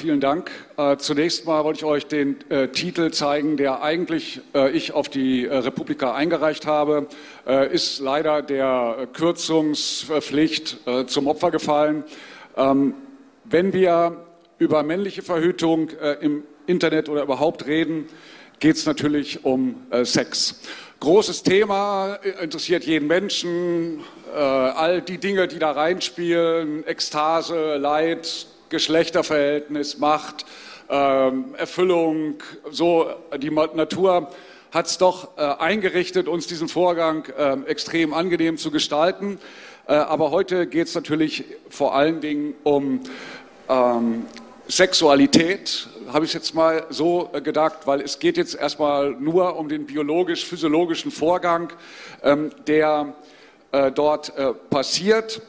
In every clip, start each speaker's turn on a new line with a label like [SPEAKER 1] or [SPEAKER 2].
[SPEAKER 1] vielen Dank. Äh, zunächst mal wollte ich euch den äh, Titel zeigen, der eigentlich äh, ich auf die äh, Republika eingereicht habe. Äh, ist leider der Kürzungspflicht äh, zum Opfer gefallen. Ähm, wenn wir über männliche Verhütung im Internet oder überhaupt reden, geht es natürlich um Sex. Großes Thema, interessiert jeden Menschen, all die Dinge, die da reinspielen, Ekstase, Leid, Geschlechterverhältnis, Macht, ähm, Erfüllung, so die Natur hat es doch äh, eingerichtet, uns diesen Vorgang äh, extrem angenehm zu gestalten. Äh, aber heute geht es natürlich vor allen Dingen um ähm, Sexualität, habe ich jetzt mal so äh, gedacht, weil es geht jetzt erstmal nur um den biologisch-physiologischen Vorgang, ähm, der äh, dort äh, passiert.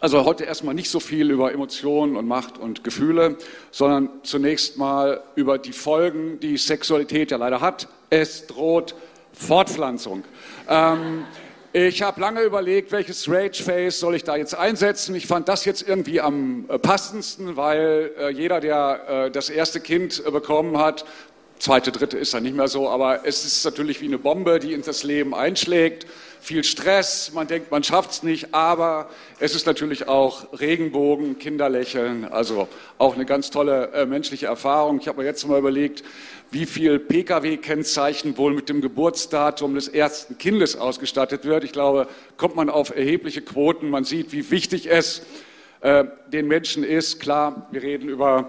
[SPEAKER 1] Also heute erstmal nicht so viel über Emotionen und Macht und Gefühle, sondern zunächst mal über die Folgen, die Sexualität ja leider hat. Es droht Fortpflanzung. Ähm, ich habe lange überlegt, welches Rage Face soll ich da jetzt einsetzen. Ich fand das jetzt irgendwie am äh, passendsten, weil äh, jeder, der äh, das erste Kind äh, bekommen hat, zweite, dritte ist dann nicht mehr so, aber es ist natürlich wie eine Bombe, die in das Leben einschlägt viel Stress, man denkt, man schafft es nicht, aber es ist natürlich auch Regenbogen, Kinderlächeln, also auch eine ganz tolle äh, menschliche Erfahrung. Ich habe mir jetzt mal überlegt, wie viel Pkw-Kennzeichen wohl mit dem Geburtsdatum des ersten Kindes ausgestattet wird. Ich glaube, kommt man auf erhebliche Quoten. Man sieht, wie wichtig es äh, den Menschen ist. Klar, wir reden über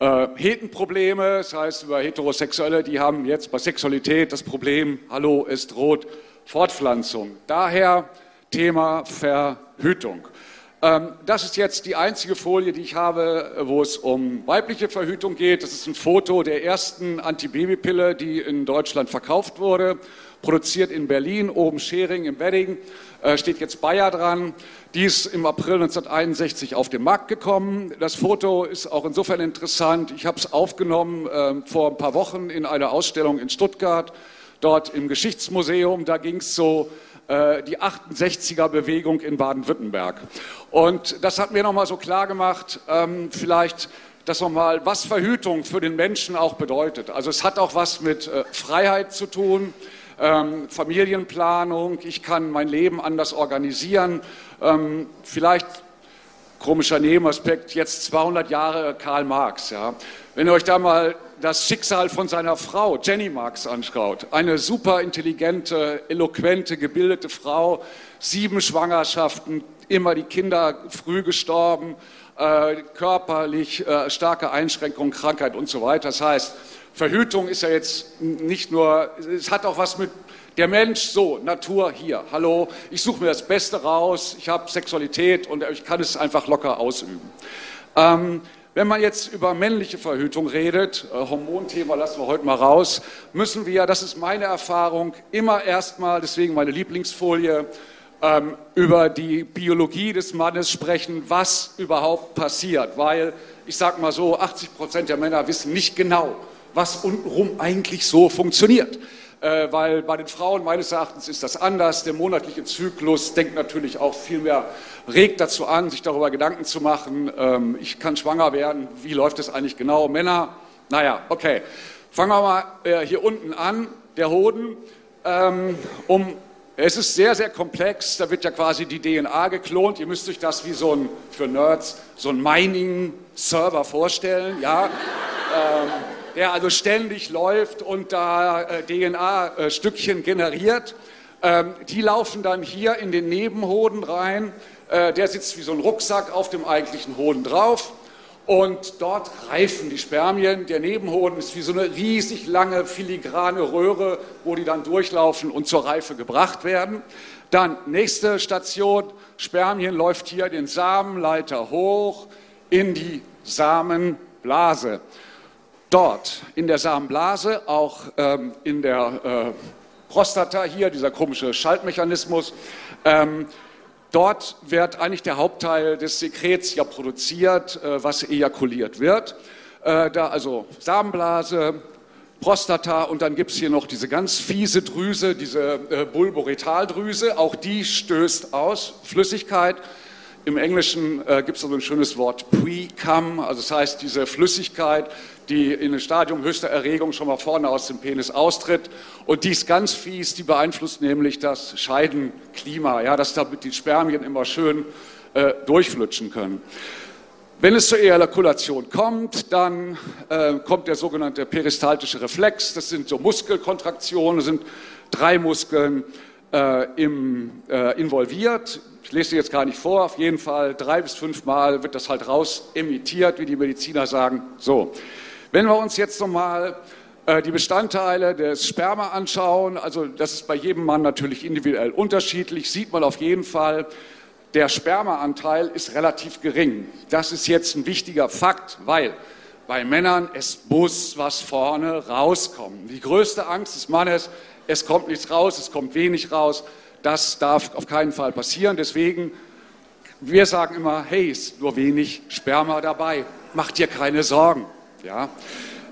[SPEAKER 1] äh, Hetenprobleme, das heißt über Heterosexuelle, die haben jetzt bei Sexualität das Problem, hallo, es droht Fortpflanzung. Daher Thema Verhütung. Ähm, das ist jetzt die einzige Folie, die ich habe, wo es um weibliche Verhütung geht. Das ist ein Foto der ersten Antibabypille, die in Deutschland verkauft wurde, produziert in Berlin, oben Schering im Wedding, äh, steht jetzt Bayer dran. Die ist im April 1961 auf den Markt gekommen. Das Foto ist auch insofern interessant. Ich habe es aufgenommen äh, vor ein paar Wochen in einer Ausstellung in Stuttgart dort im Geschichtsmuseum. Da ging es so äh, die 68er-Bewegung in Baden-Württemberg. Und das hat mir nochmal so klar gemacht, ähm, vielleicht das nochmal, was Verhütung für den Menschen auch bedeutet. Also es hat auch was mit äh, Freiheit zu tun. Ähm, Familienplanung, ich kann mein Leben anders organisieren. Ähm, vielleicht komischer Nebenaspekt, jetzt 200 Jahre Karl Marx. Ja. Wenn ihr euch da mal das Schicksal von seiner Frau, Jenny Marx, anschaut, eine super intelligente, eloquente, gebildete Frau, sieben Schwangerschaften, immer die Kinder früh gestorben, äh, körperlich äh, starke Einschränkungen, Krankheit und so weiter. Das heißt, Verhütung ist ja jetzt nicht nur, es hat auch was mit der Mensch, so, Natur hier, hallo, ich suche mir das Beste raus, ich habe Sexualität und ich kann es einfach locker ausüben. Ähm, wenn man jetzt über männliche Verhütung redet, äh, Hormonthema lassen wir heute mal raus, müssen wir, das ist meine Erfahrung, immer erstmal, deswegen meine Lieblingsfolie, ähm, über die Biologie des Mannes sprechen, was überhaupt passiert. Weil, ich sage mal so, 80 Prozent der Männer wissen nicht genau, was untenrum eigentlich so funktioniert. Äh, weil bei den Frauen meines Erachtens ist das anders. Der monatliche Zyklus denkt natürlich auch viel mehr, regt dazu an, sich darüber Gedanken zu machen. Ähm, ich kann schwanger werden, wie läuft es eigentlich genau? Männer, naja, okay. Fangen wir mal äh, hier unten an, der Hoden. Ähm, um, es ist sehr, sehr komplex, da wird ja quasi die DNA geklont. Ihr müsst euch das wie so ein, für Nerds, so ein Mining-Server vorstellen, ja. ähm, der also ständig läuft und da äh, DNA-Stückchen generiert. Ähm, die laufen dann hier in den Nebenhoden rein. Äh, der sitzt wie so ein Rucksack auf dem eigentlichen Hoden drauf. Und dort reifen die Spermien. Der Nebenhoden ist wie so eine riesig lange filigrane Röhre, wo die dann durchlaufen und zur Reife gebracht werden. Dann nächste Station, Spermien läuft hier den Samenleiter hoch in die Samenblase dort in der Samenblase, auch ähm, in der äh, Prostata hier, dieser komische Schaltmechanismus, ähm, dort wird eigentlich der Hauptteil des Sekrets ja produziert, äh, was ejakuliert wird. Äh, da also Samenblase, Prostata und dann gibt es hier noch diese ganz fiese Drüse, diese äh, Bulboretaldrüse, auch die stößt aus Flüssigkeit Im Englischen äh, gibt es also ein schönes Wort pre-cum, also das heißt diese Flüssigkeit, die in ein Stadium höchster Erregung schon mal vorne aus dem Penis austritt. Und die ist ganz fies, die beeinflusst nämlich das Scheidenklima, ja, dass damit die Spermien immer schön äh, durchflutschen können. Wenn es zur Ejakulation kommt, dann äh, kommt der sogenannte peristaltische Reflex. Das sind so Muskelkontraktionen, das sind drei Muskeln äh, im, äh, involviert. Ich lese sie jetzt gar nicht vor. Auf jeden Fall drei bis fünf Mal wird das halt raus emittiert, wie die Mediziner sagen. So, wenn wir uns jetzt nochmal äh, die Bestandteile des Sperma anschauen, also das ist bei jedem Mann natürlich individuell unterschiedlich, sieht man auf jeden Fall, der Spermaanteil ist relativ gering. Das ist jetzt ein wichtiger Fakt, weil bei Männern es muss was vorne rauskommen. Die größte Angst des Mannes, es kommt nichts raus, es kommt wenig raus. Das darf auf keinen Fall passieren. Deswegen, wir sagen immer, hey, ist nur wenig Sperma dabei. Macht dir keine Sorgen. Ja?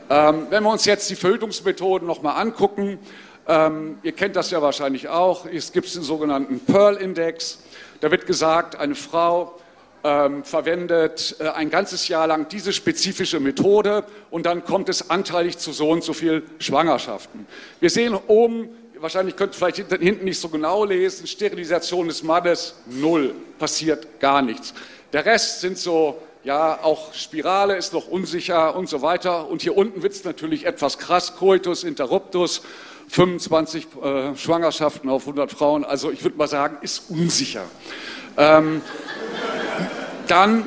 [SPEAKER 1] Ähm, wenn wir uns jetzt die Verhütungsmethoden nochmal angucken, ähm, ihr kennt das ja wahrscheinlich auch, es gibt den sogenannten Pearl-Index. Da wird gesagt, eine Frau ähm, verwendet äh, ein ganzes Jahr lang diese spezifische Methode und dann kommt es anteilig zu so und so viel Schwangerschaften. Wir sehen oben, wahrscheinlich könnt ihr vielleicht hinten nicht so genau lesen, Sterilisation des Mannes null, passiert gar nichts. Der Rest sind so, ja, auch Spirale ist noch unsicher und so weiter. Und hier unten wird es natürlich etwas krass, Coitus interruptus, 25 äh, Schwangerschaften auf 100 Frauen, also ich würde mal sagen, ist unsicher. Ähm, dann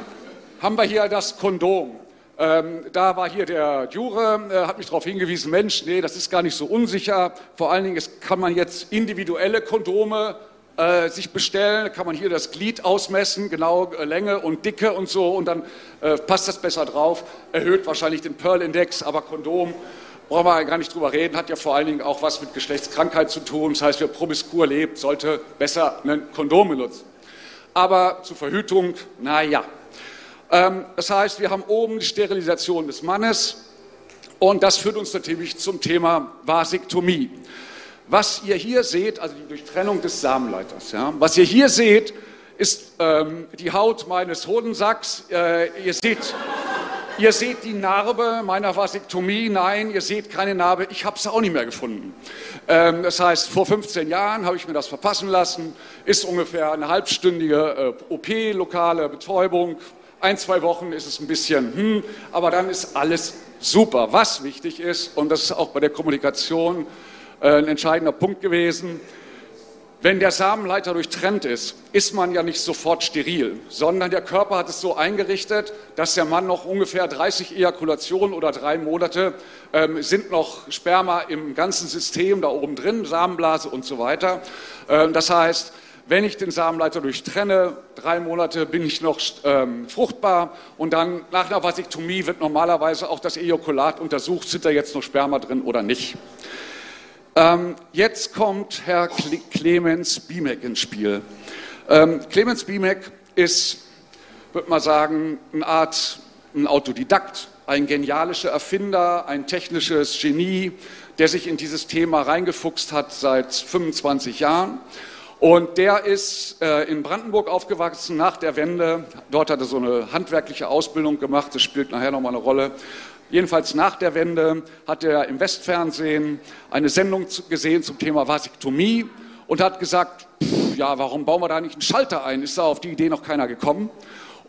[SPEAKER 1] haben wir hier das Kondom. Ähm, da war hier der Jure, äh, hat mich darauf hingewiesen, Mensch, nee, das ist gar nicht so unsicher. Vor allen Dingen es kann man jetzt individuelle Kondome äh, sich bestellen, kann man hier das Glied ausmessen, genau äh, Länge und Dicke und so und dann äh, passt das besser drauf, erhöht wahrscheinlich den Pearl-Index, aber Kondom brauchen wir gar nicht drüber reden, hat ja vor allen Dingen auch was mit Geschlechtskrankheit zu tun. Das heißt, wer promiskur lebt, sollte besser ein Kondom benutzen. Aber zur Verhütung, naja. Ähm, das heißt, wir haben oben die Sterilisation des Mannes und das führt uns natürlich zum Thema Vasektomie. Was ihr hier seht, also die Durchtrennung des Samenleiters, ja, was ihr hier seht, ist ähm, die Haut meines Hodensacks. Äh, ihr seht Ihr seht die Narbe meiner Vasektomie. Nein, ihr seht keine Narbe. Ich habe es auch nicht mehr gefunden. Ähm, das heißt, vor 15 Jahren habe ich mir das verpassen lassen. Ist ungefähr eine halbstündige äh, OP, lokale Betäubung. Ein, zwei Wochen ist es ein bisschen, hm, aber dann ist alles super. Was wichtig ist, und das ist auch bei der Kommunikation äh, ein entscheidender Punkt gewesen, wenn der Samenleiter durchtrennt ist, ist man ja nicht sofort steril, sondern der Körper hat es so eingerichtet, dass der Mann noch ungefähr 30 Ejakulationen oder drei Monate ähm, sind noch Sperma im ganzen System da oben drin, Samenblase und so weiter. Ähm, das heißt, wenn ich den Samenleiter durchtrenne, drei Monate bin ich noch ähm, fruchtbar und dann nach einer Vasektomie wird normalerweise auch das Ejakulat untersucht, sind da jetzt noch Sperma drin oder nicht. Ähm, jetzt kommt Herr Clemens Biemek ins Spiel. Ähm, Clemens Biemek ist, würde man sagen, eine Art ein Autodidakt, ein genialischer Erfinder, ein technisches Genie, der sich in dieses Thema reingefuchst hat seit 25 Jahren. Und der ist äh, in Brandenburg aufgewachsen nach der Wende. Dort hat er so eine handwerkliche Ausbildung gemacht. Das spielt nachher nochmal eine Rolle. Jedenfalls nach der Wende hat er im Westfernsehen eine Sendung gesehen zum Thema Vasektomie und hat gesagt, pff, ja, warum bauen wir da nicht einen Schalter ein? Ist da auf die Idee noch keiner gekommen?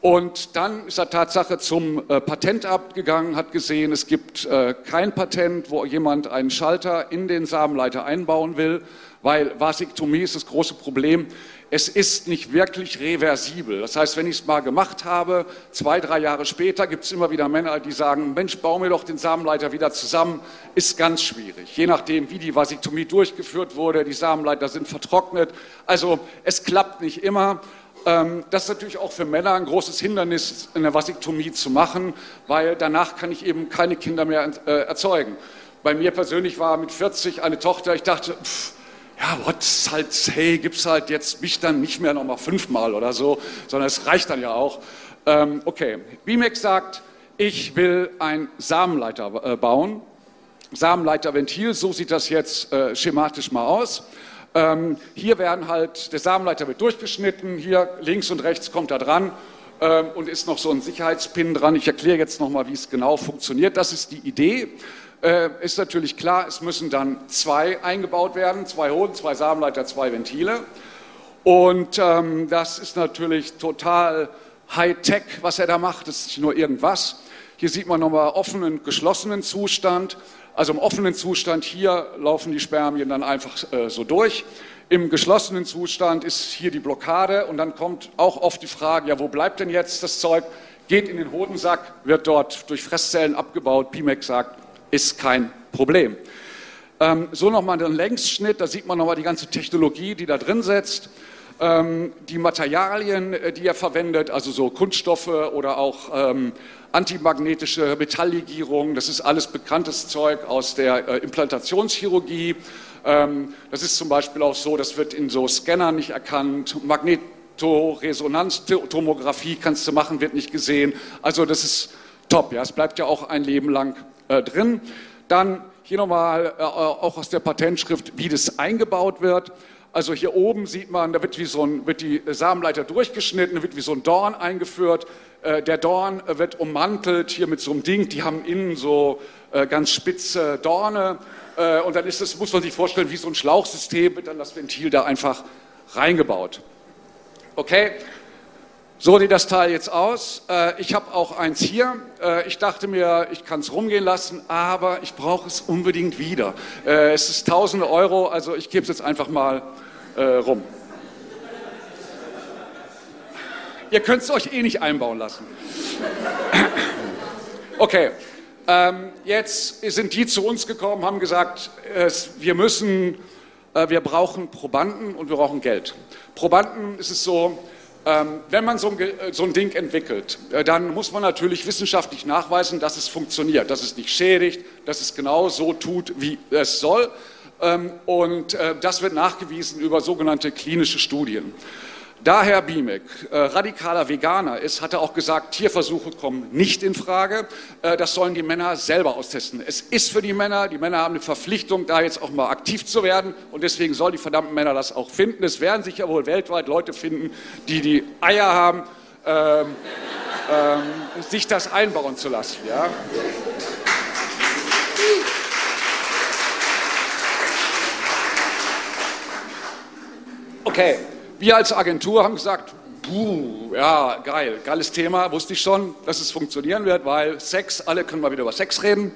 [SPEAKER 1] Und dann ist er Tatsache zum äh, Patentamt gegangen, hat gesehen, es gibt äh, kein Patent, wo jemand einen Schalter in den Samenleiter einbauen will, weil Vasektomie ist das große Problem es ist nicht wirklich reversibel. Das heißt, wenn ich es mal gemacht habe, zwei, drei Jahre später gibt es immer wieder Männer, die sagen, Mensch, bau mir doch den Samenleiter wieder zusammen. Ist ganz schwierig. Je nachdem, wie die Vasektomie durchgeführt wurde, die Samenleiter sind vertrocknet. Also es klappt nicht immer. Ähm, das ist natürlich auch für Männer ein großes Hindernis, eine Vasektomie zu machen, weil danach kann ich eben keine Kinder mehr äh, erzeugen. Bei mir persönlich war mit 40 eine Tochter, ich dachte, pff, ja, was halt, hey, gibt's halt jetzt mich dann nicht mehr nochmal fünfmal oder so, sondern es reicht dann ja auch. Ähm, okay, BIMEX sagt, ich will ein Samenleiter äh, bauen. Samenleiterventil, so sieht das jetzt äh, schematisch mal aus. Ähm, hier werden halt, der Samenleiter wird durchgeschnitten, hier links und rechts kommt er dran ähm, und ist noch so ein Sicherheitspin dran. Ich erkläre jetzt nochmal, wie es genau funktioniert. Das ist die Idee. Äh, ist natürlich klar, es müssen dann zwei eingebaut werden, zwei Hoden, zwei Samenleiter, zwei Ventile. Und ähm, das ist natürlich total High-Tech, was er da macht. Das ist nicht nur irgendwas. Hier sieht man nochmal offenen, geschlossenen Zustand. Also im offenen Zustand hier laufen die Spermien dann einfach äh, so durch. Im geschlossenen Zustand ist hier die Blockade und dann kommt auch oft die Frage, ja, wo bleibt denn jetzt das Zeug? Geht in den Hodensack, wird dort durch Fresszellen abgebaut. PIMEC sagt, ist kein Problem. Ähm, so nochmal den Längsschnitt, da sieht man nochmal die ganze Technologie, die da drin sitzt. Ähm, die Materialien, äh, die er verwendet, also so Kunststoffe oder auch ähm, antimagnetische Metalllegierung, das ist alles bekanntes Zeug aus der äh, Implantationschirurgie. Ähm, das ist zum Beispiel auch so, das wird in so Scannern nicht erkannt. Magnetoresonanztomographie kannst du machen, wird nicht gesehen. Also das ist top, ja, es bleibt ja auch ein Leben lang äh, drin. Dann hier nochmal äh, auch aus der Patentschrift, wie das eingebaut wird. Also hier oben sieht man, da wird, wie so ein, wird die Samenleiter durchgeschnitten, da wird wie so ein Dorn eingeführt. Äh, der Dorn wird ummantelt hier mit so einem Ding, die haben innen so äh, ganz spitze Dorne. Äh, und dann ist das, muss man sich vorstellen, wie so ein Schlauchsystem, wird dann das Ventil da einfach reingebaut. Okay, so sieht das Teil jetzt aus. Ich habe auch eins hier. Ich dachte mir, ich kann es rumgehen lassen, aber ich brauche es unbedingt wieder. Es ist tausende Euro, also ich gebe es jetzt einfach mal äh, rum. Ihr könnt es euch eh nicht einbauen lassen. Okay, ähm, jetzt sind die zu uns gekommen, haben gesagt, äh, wir müssen, äh, wir brauchen Probanden und wir brauchen Geld. Probanden ist es so, wenn man so ein, äh, so ein Ding entwickelt, äh, dann muss man natürlich wissenschaftlich nachweisen, dass es funktioniert, dass es nicht schädigt, dass es genau so tut, wie es soll. Ähm, und äh, das wird nachgewiesen über sogenannte klinische Studien. Da Herr Biemek äh, radikaler Veganer ist, hat er auch gesagt, Tierversuche kommen nicht in Frage. Äh, das sollen die Männer selber austesten. Es ist für die Männer, die Männer haben eine Verpflichtung, da jetzt auch mal aktiv zu werden. Und deswegen sollen die verdammten Männer das auch finden. Es werden sich ja wohl weltweit Leute finden, die die Eier haben, ähm, ähm, sich das einbauen zu lassen. Ja? Okay, wir als Agentur haben gesagt, puh, ja, geil, geiles Thema, wusste ich schon, dass es funktionieren wird, weil Sex, alle können mal wieder über Sex reden.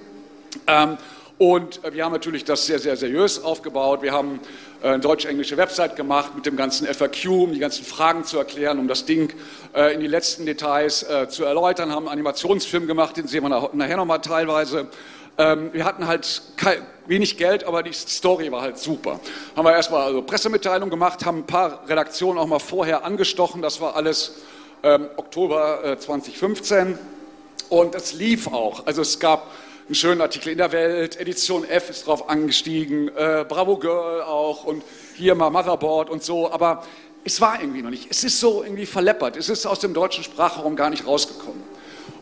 [SPEAKER 1] Ähm, und wir haben natürlich das sehr, sehr seriös aufgebaut. Wir haben äh, eine deutsch-englische Website gemacht mit dem ganzen FAQ, um die ganzen Fragen zu erklären, um das Ding äh, in die letzten Details äh, zu erläutern, haben einen Animationsfilm gemacht, den sehen wir nachher nochmal teilweise. Ähm, wir hatten halt wenig Geld, aber die Story war halt super. Haben wir erstmal also Pressemitteilung gemacht, haben ein paar Redaktionen auch mal vorher angestochen. Das war alles ähm, Oktober äh, 2015 und es lief auch. Also es gab einen schönen Artikel in der Welt, Edition F ist drauf angestiegen, äh, Bravo Girl auch und hier mal Motherboard und so, aber es war irgendwie noch nicht. Es ist so irgendwie verleppert. Es ist aus dem deutschen Sprachraum gar nicht rausgekommen.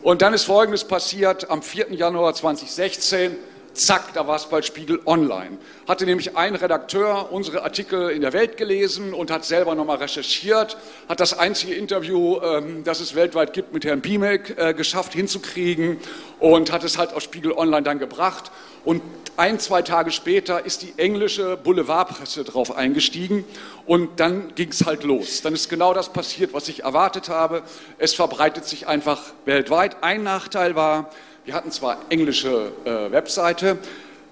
[SPEAKER 1] Und dann ist Folgendes passiert am 4. Januar 2016. Zack, da war es bei Spiegel Online. Hatte nämlich ein Redakteur unsere Artikel in der Welt gelesen und hat selber nochmal recherchiert, hat das einzige Interview, ähm, das es weltweit gibt, mit Herrn Biemek äh, geschafft hinzukriegen und hat es halt auf Spiegel Online dann gebracht. Und ein, zwei Tage später ist die englische Boulevardpresse drauf eingestiegen und dann ging es halt los. Dann ist genau das passiert, was ich erwartet habe. Es verbreitet sich einfach weltweit. Ein Nachteil war, wir hatten zwar englische äh, Webseite,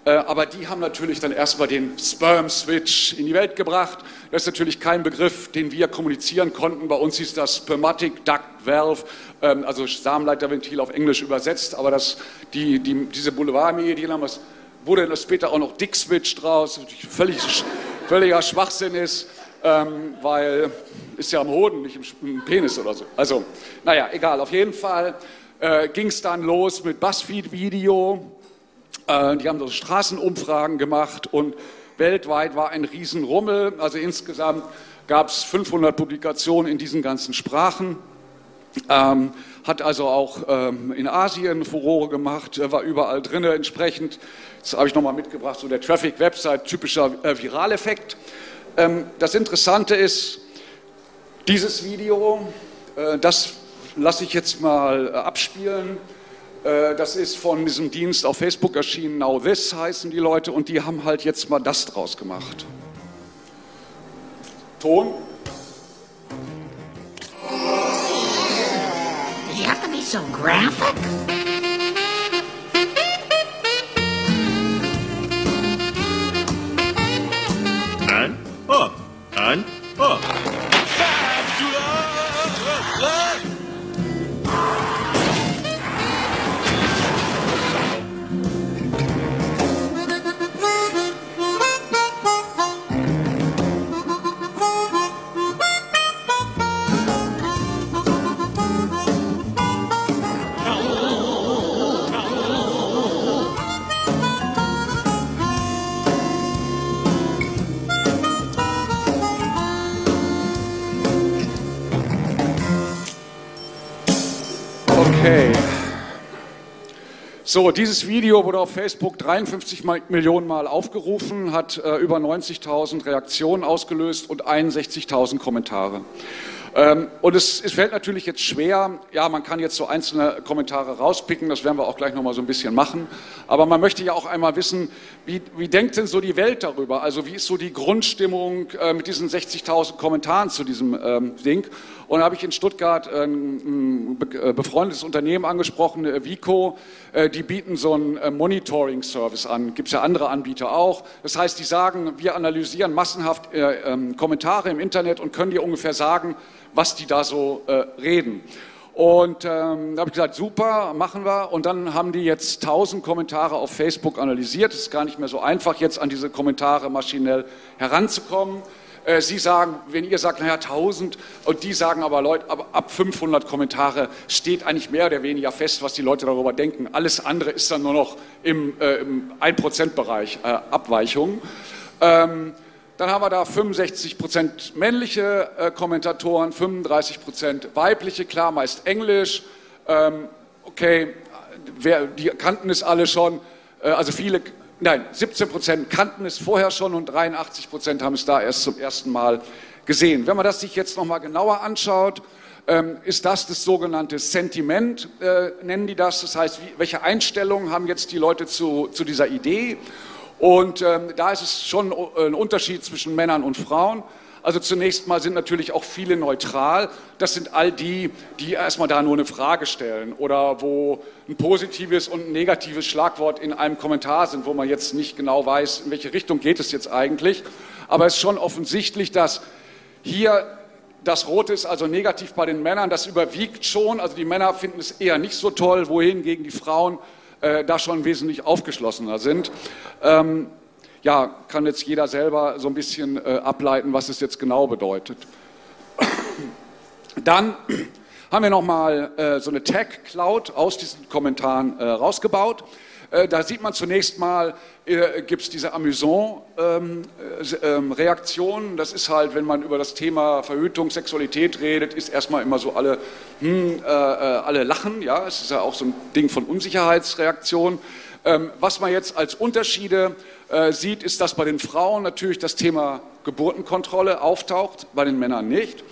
[SPEAKER 1] äh, aber die haben natürlich dann erstmal den Sperm Switch in die Welt gebracht. Das ist natürlich kein Begriff, den wir kommunizieren konnten. Bei uns hieß das Spermatic Duct Valve, ähm, also Samenleiterventil auf Englisch übersetzt. Aber das, die, die, diese Boulevardmedien haben das, wurde dann später auch noch Dick Switch draus, völlig, völliger Schwachsinn ist. Ähm, weil ist ja am Hoden, nicht im, im Penis oder so. Also, naja, egal, auf jeden Fall äh, ging es dann los mit Buzzfeed-Video. Äh, die haben so Straßenumfragen gemacht und weltweit war ein Riesenrummel. Also insgesamt gab es 500 Publikationen in diesen ganzen Sprachen. Ähm, hat also auch ähm, in Asien Furore gemacht, war überall drin. Entsprechend, das habe ich nochmal mitgebracht, so der Traffic-Website, typischer äh, Viraleffekt. Ähm, das Interessante ist, dieses Video, äh, das lasse ich jetzt mal äh, abspielen. Äh, das ist von diesem Dienst auf Facebook erschienen, Now This heißen die Leute, und die haben halt jetzt mal das draus gemacht. Ton.
[SPEAKER 2] You have to be so graphic?
[SPEAKER 3] And up, and up.
[SPEAKER 1] So, dieses Video wurde auf Facebook 53 Mal- Millionen Mal aufgerufen, hat äh, über 90.000 Reaktionen ausgelöst und 61.000 Kommentare. Ähm, und es, es fällt natürlich jetzt schwer, ja, man kann jetzt so einzelne Kommentare rauspicken, das werden wir auch gleich nochmal so ein bisschen machen. Aber man möchte ja auch einmal wissen, wie, wie denkt denn so die Welt darüber? Also wie ist so die Grundstimmung äh, mit diesen 60.000 Kommentaren zu diesem ähm, Ding? Und da habe ich in Stuttgart äh, ein be- befreundetes Unternehmen angesprochen, äh, Vico. Äh, Die bieten so einen Monitoring-Service an. Gibt es ja andere Anbieter auch. Das heißt, die sagen, wir analysieren massenhaft äh, ähm, Kommentare im Internet und können dir ungefähr sagen, was die da so äh, reden. Und ähm, da habe ich gesagt, super, machen wir. Und dann haben die jetzt 1000 Kommentare auf Facebook analysiert. Es ist gar nicht mehr so einfach, jetzt an diese Kommentare maschinell heranzukommen. Äh, Sie sagen, wenn ihr sagt, naja, 1000, und die sagen aber, Leute, ab, ab 500 Kommentare steht eigentlich mehr oder weniger fest, was die Leute darüber denken. Alles andere ist dann nur noch im, äh, im 1%-Bereich äh, Abweichung. Ähm, dann haben wir da 65 Prozent männliche äh, Kommentatoren, 35 Prozent weibliche, klar, meist Englisch. Ähm, okay, wer, die kannten es alle schon. Äh, also viele, nein, 17 Prozent kannten es vorher schon und 83 Prozent haben es da erst zum ersten Mal gesehen. Wenn man das sich jetzt nochmal genauer anschaut, ähm, ist das das sogenannte Sentiment, äh, nennen die das. Das heißt, wie, welche Einstellungen haben jetzt die Leute zu, zu dieser Idee? Und ähm, da ist es schon ein Unterschied zwischen Männern und Frauen. Also zunächst mal sind natürlich auch viele neutral. Das sind all die, die erstmal da nur eine Frage stellen oder wo ein positives und ein negatives Schlagwort in einem Kommentar sind, wo man jetzt nicht genau weiß, in welche Richtung geht es jetzt eigentlich. Aber es ist schon offensichtlich, dass hier das Rote ist also negativ bei den Männern, das überwiegt schon. Also die Männer finden es eher nicht so toll, wohingegen die Frauen äh, da schon wesentlich aufgeschlossener sind. Ähm, ja, kann jetzt jeder selber so ein bisschen äh, ableiten, was es jetzt genau bedeutet. Dann haben wir nochmal äh, so eine Tag-Cloud aus diesen Kommentaren äh, rausgebaut. Äh, da sieht man zunächst mal, äh, gibt es diese Amüsant-Reaktion. Ähm, das ist halt, wenn man über das Thema Verhütung, Sexualität redet, ist erstmal immer so alle, hm, äh, äh, alle lachen. Ja, es ist ja auch so ein Ding von Unsicherheitsreaktion. Ähm, was man jetzt als Unterschiede äh, sieht, ist, dass bei den Frauen natürlich das Thema Geburtenkontrolle auftaucht, bei den Männern nicht äh,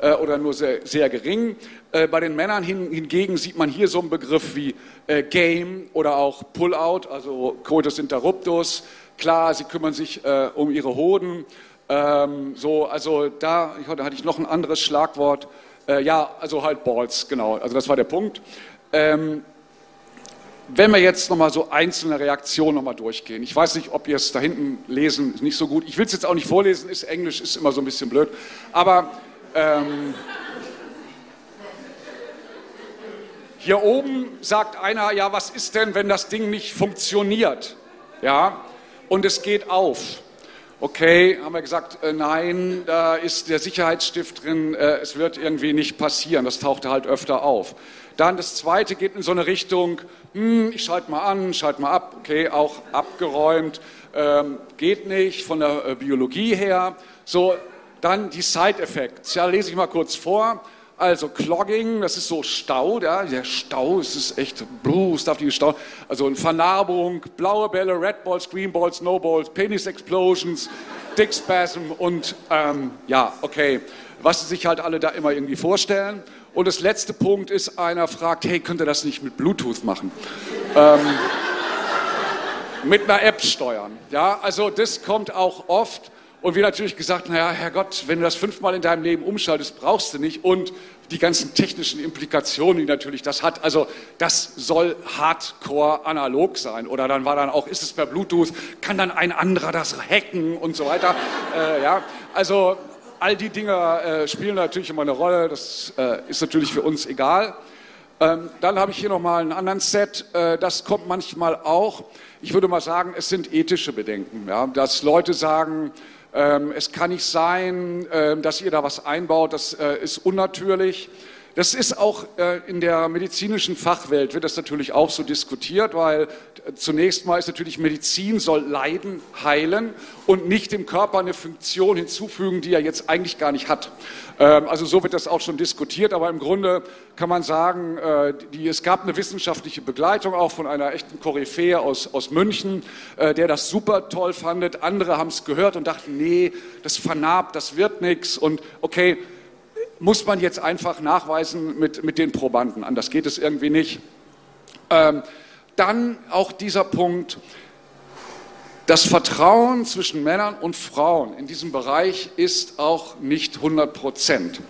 [SPEAKER 1] oder nur sehr, sehr gering. Äh, bei den Männern hin, hingegen sieht man hier so einen Begriff wie äh, Game oder auch Pull-out, also Coitus interruptus. Klar, sie kümmern sich äh, um ihre Hoden. Ähm, so, also da, ich, da hatte ich noch ein anderes Schlagwort. Äh, ja, also halt Balls, genau. Also das war der Punkt. Ähm, wenn wir jetzt nochmal so einzelne Reaktionen nochmal durchgehen. Ich weiß nicht, ob ihr es da hinten lesen, ist nicht so gut. Ich will es jetzt auch nicht vorlesen, ist Englisch, ist immer so ein bisschen blöd. Aber ähm, hier oben sagt einer, ja, was ist denn, wenn das Ding nicht funktioniert? Ja, und es geht auf. Okay, haben wir gesagt, äh, nein, da ist der Sicherheitsstift drin, äh, es wird irgendwie nicht passieren, das tauchte halt öfter auf. Dann das zweite geht in so eine Richtung, hm, ich schalte mal an, schalte mal ab, okay, auch abgeräumt, ähm, geht nicht von der äh, Biologie her. So, dann die Side Effects, ja, lese ich mal kurz vor. Also Clogging, das ist so Stau, ja, der Stau, es ist echt blue, stuffy Stau. Also eine Vernarbung, blaue Bälle, Red Balls, Green Balls, No Balls, Penis Explosions, Dick Spasm und ähm, ja, okay, was sie sich halt alle da immer irgendwie vorstellen. Und das letzte Punkt ist, einer fragt, hey, könnt ihr das nicht mit Bluetooth machen? ähm, mit einer App steuern. Ja, also das kommt auch oft. Und wir natürlich gesagt, naja, Herrgott, wenn du das fünfmal in deinem Leben umschaltest, brauchst du nicht. Und die ganzen technischen Implikationen, die natürlich das hat, also das soll hardcore analog sein. Oder dann war dann auch, ist es per Bluetooth, kann dann ein anderer das hacken und so weiter. Äh, ja, also all die Dinge äh, spielen natürlich immer eine Rolle. Das äh, ist natürlich für uns egal. Ähm, dann habe ich hier nochmal einen anderen Set. Äh, das kommt manchmal auch. Ich würde mal sagen, es sind ethische Bedenken. Ja? Dass Leute sagen, es kann nicht sein, äh, dass ihr da was einbaut, das äh, ist unnatürlich. Das ist auch äh, in der medizinischen Fachwelt wird das natürlich auch so diskutiert, weil äh, zunächst mal ist natürlich Medizin soll Leiden heilen und nicht dem Körper eine Funktion hinzufügen, die er jetzt eigentlich gar nicht hat. Ähm, also so wird das auch schon diskutiert, aber im Grunde kann man sagen, äh, die, es gab eine wissenschaftliche Begleitung auch von einer echten Koryphäe aus, aus München, der das super toll fandet. Andere haben es gehört und dachten, nee, das vernarbt, das wird nichts und okay, muss man jetzt einfach nachweisen mit, mit den Probanden. Anders geht es irgendwie nicht. Ähm, dann auch dieser Punkt, das Vertrauen zwischen Männern und Frauen in diesem Bereich ist auch nicht 100 Prozent.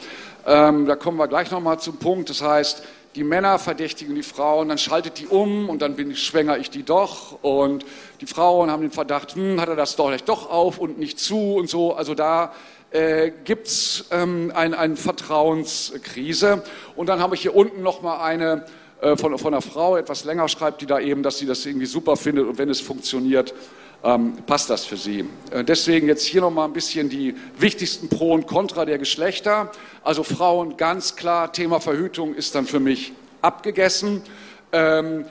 [SPEAKER 1] Ähm, da kommen wir gleich nochmal zum Punkt. Das heißt, die Männer verdächtigen die Frauen, dann schaltet die um und dann bin ich, schwänger ich die doch. Und die Frauen haben den Verdacht, hm, hat er das doch vielleicht doch auf und nicht zu und so. Also da äh, gibt es ähm, eine ein Vertrauenskrise. Und dann habe ich hier unten nochmal eine äh, von, von einer Frau, etwas länger schreibt, die da eben, dass sie das irgendwie super findet und wenn es funktioniert, ähm, passt das für sie. Äh, deswegen jetzt hier nochmal ein bisschen die wichtigsten Pro und Contra der Geschlechter. Also Frauen, ganz klar, Thema Verhütung ist dann für mich abgegessen. Ähm,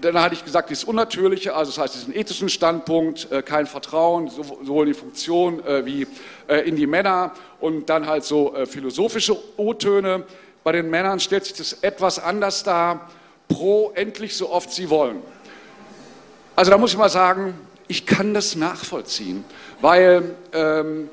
[SPEAKER 1] dann hatte ich gesagt, dieses Unnatürliche, also das heißt diesen ethischen Standpunkt, äh, kein Vertrauen, sowohl in die Funktion äh, wie äh, in die Männer und dann halt so philosophische O-Töne. Bei den Männern stellt sich das etwas anders dar, pro endlich so oft sie wollen. Also da muss ich mal sagen, ich kann das nachvollziehen, weil ähm,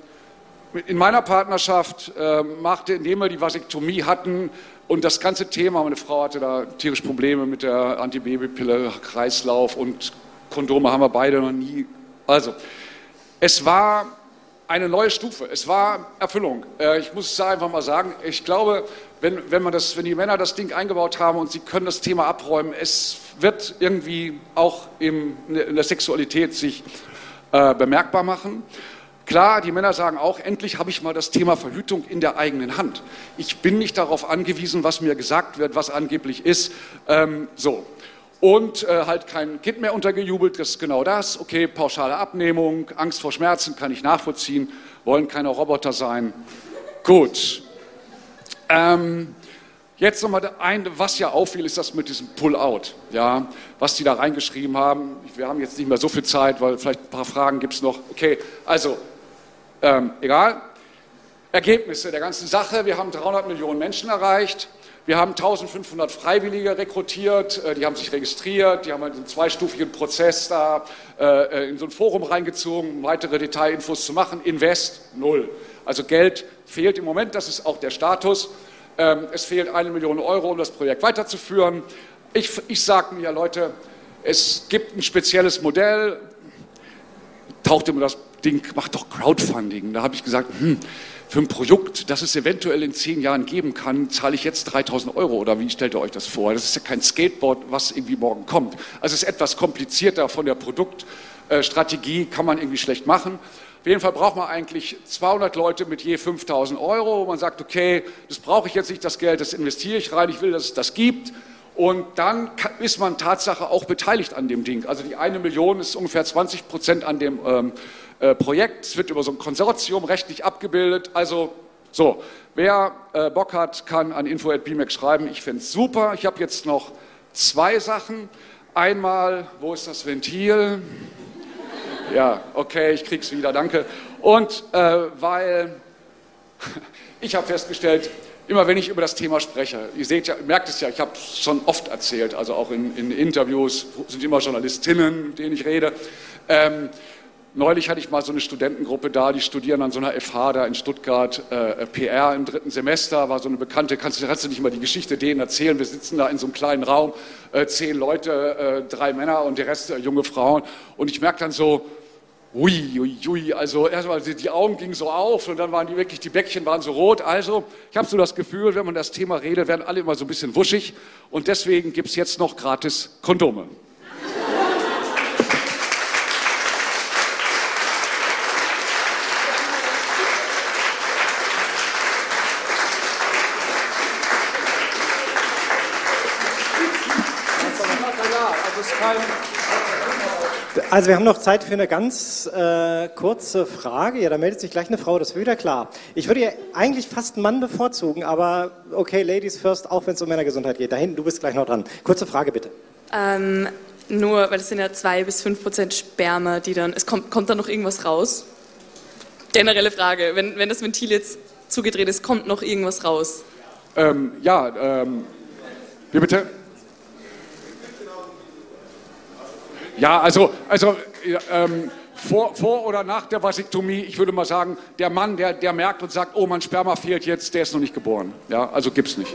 [SPEAKER 1] in meiner Partnerschaft äh, machte, indem wir die Vasektomie hatten, und das ganze Thema, meine Frau hatte da tierisch Probleme mit der Antibabypille, Kreislauf und Kondome haben wir beide noch nie. Also, es war eine neue Stufe, es war Erfüllung. Äh, ich muss es einfach mal sagen, ich glaube, wenn, wenn, man das, wenn die Männer das Ding eingebaut haben und sie können das Thema abräumen, es wird irgendwie auch in der Sexualität sich äh, bemerkbar machen. Klar, die Männer sagen auch, endlich habe ich mal das Thema Verhütung in der eigenen Hand. Ich bin nicht darauf angewiesen, was mir gesagt wird, was angeblich ist. Ähm, so. Und äh, halt kein Kind mehr untergejubelt, das ist genau das. Okay, pauschale Abnehmung, Angst vor Schmerzen kann ich nachvollziehen, wollen keine Roboter sein. Gut. Ähm, Jetzt nochmal ein, was ja auffiel, ist das mit diesem Pull-out, ja, was die da reingeschrieben haben. Wir haben jetzt nicht mehr so viel Zeit, weil vielleicht ein paar Fragen gibt es noch. Okay, also ähm, egal. Ergebnisse der ganzen Sache. Wir haben 300 Millionen Menschen erreicht. Wir haben 1500 Freiwillige rekrutiert, äh, die haben sich registriert, die haben einen zweistufigen Prozess da äh, in so ein Forum reingezogen, um weitere Detailinfos zu machen. Invest, null. Also Geld fehlt im Moment, das ist auch der Status. Ähm, es fehlt eine Million Euro, um das Projekt weiterzuführen. Ich, ich sage mir, Leute, es gibt ein spezielles Modell, taucht immer das Ding, macht doch Crowdfunding. Da habe ich gesagt, hm, für ein Projekt, das es eventuell in zehn Jahren geben kann, zahle ich jetzt 3000 Euro oder wie stellt ihr euch das vor? Das ist ja kein Skateboard, was irgendwie morgen kommt. Also es ist etwas komplizierter von der Produktstrategie, kann man irgendwie schlecht machen. Auf jeden Fall braucht man eigentlich 200 Leute mit je 5000 Euro. wo Man sagt, okay, das brauche ich jetzt nicht, das Geld, das investiere ich rein, ich will, dass es das gibt. Und dann ist man Tatsache auch beteiligt an dem Ding. Also die eine Million ist ungefähr 20 Prozent an dem ähm, äh, Projekt. Es wird über so ein Konsortium rechtlich abgebildet. Also so, wer äh, Bock hat, kann an info.bmac schreiben. Ich finde es super. Ich habe jetzt noch zwei Sachen. Einmal, wo ist das Ventil? Ja, okay, ich krieg's wieder, danke. Und äh, weil ich habe festgestellt, immer wenn ich über das Thema spreche, ihr seht ja, merkt es ja, ich habe es schon oft erzählt, also auch in, in, Interviews sind immer Journalistinnen, mit denen ich rede. Ähm, neulich hatte ich mal so eine Studentengruppe da, die studieren an so einer FH da in Stuttgart, äh, PR im dritten Semester, war so eine Bekannte, kannst, kannst, du nicht mal die Geschichte denen erzählen? Wir sitzen da in so einem kleinen Raum, äh, zehn Leute, äh, drei Männer und der Rest äh, junge Frauen und ich merke dann so, Ui, ui, ui, also erstmal die Augen gingen so auf und dann waren die wirklich, die Bäckchen waren so rot. Also ich habe so das Gefühl, wenn man das Thema redet, werden alle immer so ein bisschen wuschig und deswegen gibt es jetzt noch gratis Kondome.
[SPEAKER 4] Also wir haben noch Zeit für eine ganz äh, kurze Frage. Ja, da meldet sich gleich eine Frau, das ist wieder klar. Ich würde ja eigentlich fast einen Mann bevorzugen, aber okay, Ladies first, auch wenn es um Männergesundheit geht. Da hinten, du bist gleich noch dran. Kurze Frage bitte.
[SPEAKER 5] Ähm, nur, weil es sind ja zwei bis fünf Prozent Sperma, die dann, es kommt, kommt da noch irgendwas raus? Generelle Frage, wenn, wenn das Ventil jetzt zugedreht ist, kommt noch irgendwas raus?
[SPEAKER 1] Ähm, ja, ähm, wie bitte? Ja, also, also ähm, vor, vor oder nach der Vasektomie, ich würde mal sagen, der Mann, der, der merkt und sagt, oh, mein Sperma fehlt jetzt, der ist noch nicht geboren. Ja, also gibt's nicht.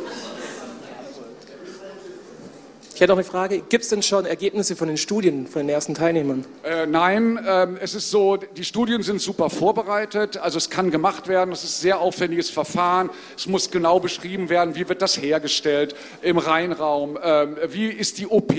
[SPEAKER 6] Ich hätte auch eine Frage. Gibt es denn schon Ergebnisse von den Studien, von den ersten Teilnehmern?
[SPEAKER 1] Äh, nein, äh, es ist so, die Studien sind super vorbereitet. Also es kann gemacht werden. Es ist ein sehr aufwendiges Verfahren. Es muss genau beschrieben werden, wie wird das hergestellt im Reinraum, äh, wie ist die OP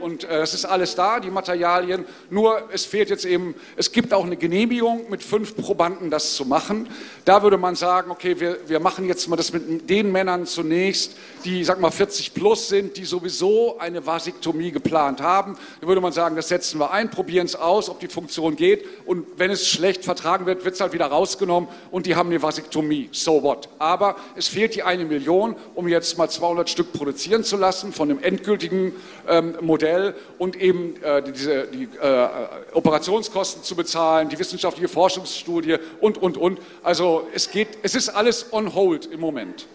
[SPEAKER 1] und äh, es ist alles da, die Materialien. Nur es fehlt jetzt eben, es gibt auch eine Genehmigung mit fünf Probanden, das zu machen. Da würde man sagen, okay, wir, wir machen jetzt mal das mit den Männern zunächst, die, sag mal, 40 plus sind, die sowieso ein eine Vasektomie geplant haben, dann würde man sagen, das setzen wir ein, probieren es aus, ob die Funktion geht und wenn es schlecht vertragen wird, wird es halt wieder rausgenommen und die haben eine Vasektomie. So what? Aber es fehlt die eine Million, um jetzt mal 200 Stück produzieren zu lassen von dem endgültigen ähm, Modell und eben äh, diese, die äh, Operationskosten zu bezahlen, die wissenschaftliche Forschungsstudie und, und, und. Also es geht, es ist alles on hold im Moment.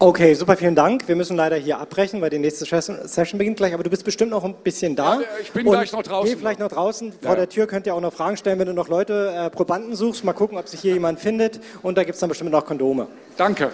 [SPEAKER 4] Okay, super, vielen Dank. Wir müssen leider hier abbrechen, weil die nächste Session beginnt gleich, aber du bist bestimmt noch ein bisschen da.
[SPEAKER 1] Ja, ich bin Und gleich noch draußen.
[SPEAKER 4] Geh vielleicht noch draußen. Ja. Vor der Tür könnt ihr auch noch Fragen stellen, wenn du noch Leute, äh, Probanden suchst. Mal gucken, ob sich hier jemand findet. Und da gibt es dann bestimmt noch Kondome.
[SPEAKER 1] Danke.